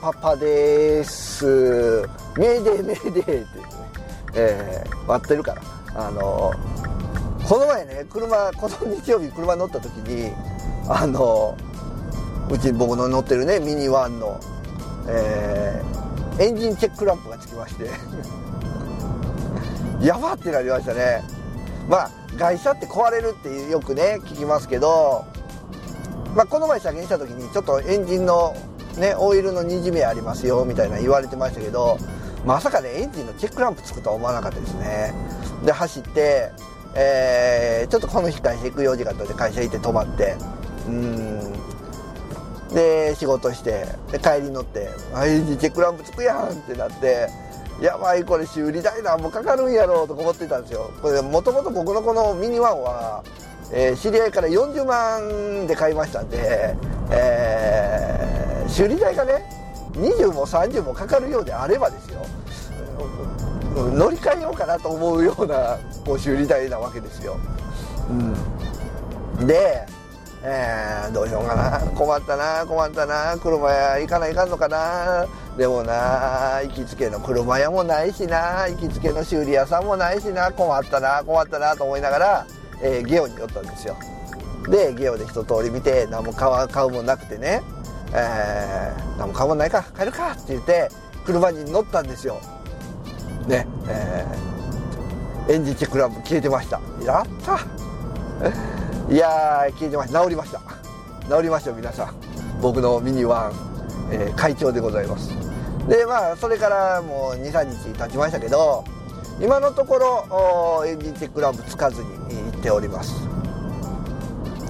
パパです。メーデーメーデーって、ね、えー、待ってるから。あのこの前ね車この日曜日車乗った時にあのうち僕の乗ってるねミニワンの、えー、エンジンチェックランプがつきまして。やばってなりましたね。まあ外車って壊れるってよくね聞きますけど、まあ、この前車検した時にちょっとエンジンのねオイルのにじみありますよみたいな言われてましたけどまさかねエンジンのチェックランプつくとは思わなかったですね。で走ってえー、ちょっとこの日会社行く用事があったので会社行って泊まってうん。で仕事してで帰り乗って「エンジンチェックランプつくやん」ってなってやばいこれ修理代なんもかかるんやろうと思ってたんですよ。これもともと僕のこのミニワンは、えー、知り合いから40万で買いましたんで、えー、修理代がね20も30もかかるようであればですよ。乗り換えようかなと思うようなこう修理代なわけですよ、うん、でえー、どうしようかな。困ったな困ったな。車屋行かないかんのかな。でもな行きつけの車屋もないしな。行きつけの修理屋さんもないしな。困ったな困ったなと思いながら、えー、ゲオに寄ったんですよ。でゲオで一通り見て何も買うもなくてね、えー、何も買うもんないか帰るかって言って車に乗ったんですよ。ねえー、エンジンチェックランプ消えてました。やった。いやー消えてました。治りました。治りましたよ皆さん。僕のミニワン、えー、会長でございます。でまあそれからもう23日経ちましたけど今のところエンジンチェックランプつかずに行っております。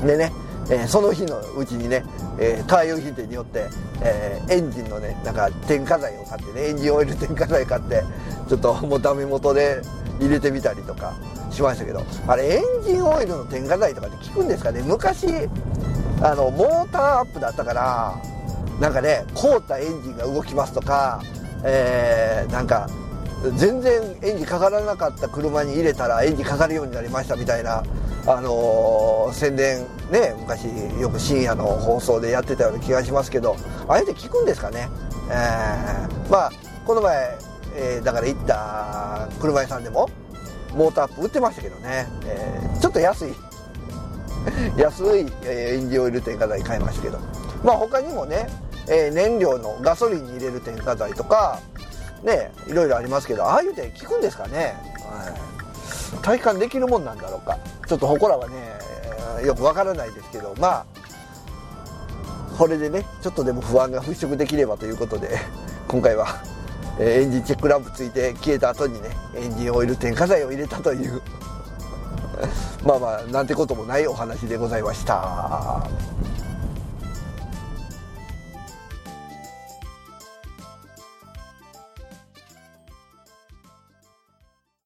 でね、えー、その日のうちにね、えー、カー用品店によって、えー、エンジンのねなんか添加剤を買ってねエンジンオイル添加剤買ってちょっともうダメ元で入れてみたりとかしましたけどあれエンジンオイルの添加剤とかって効くんですかね？昔あのモーターアップだったからなんかね凍ったエンジンが動きますとか、えー、なんか全然エンジンかからなかった車に入れたらエンジンかかるようになりましたみたいな、あのー、宣伝ね昔よく深夜の放送でやってたような気がしますけどあえて効くんですかね、えー、まあこの前、えー、だから行った車屋さんでもモーターアップ売ってましたけどね、えー、ちょっと安い。安い、え、エンジンオイル添加剤買いましたけど。まあ他にもね、えー、燃料のガソリンに入れる添加剤とかねいろいろありますけどああいうて効くんですかね、はい、体感できるもんなんだろうかちょっと祠はねよくわからないですけどまあこれでねちょっとでも不安が払拭できればということで今回はえエンジンチェックランプついて消えた後にねエンジンオイル添加剤を入れたというまあまあなんてこともないお話でございました。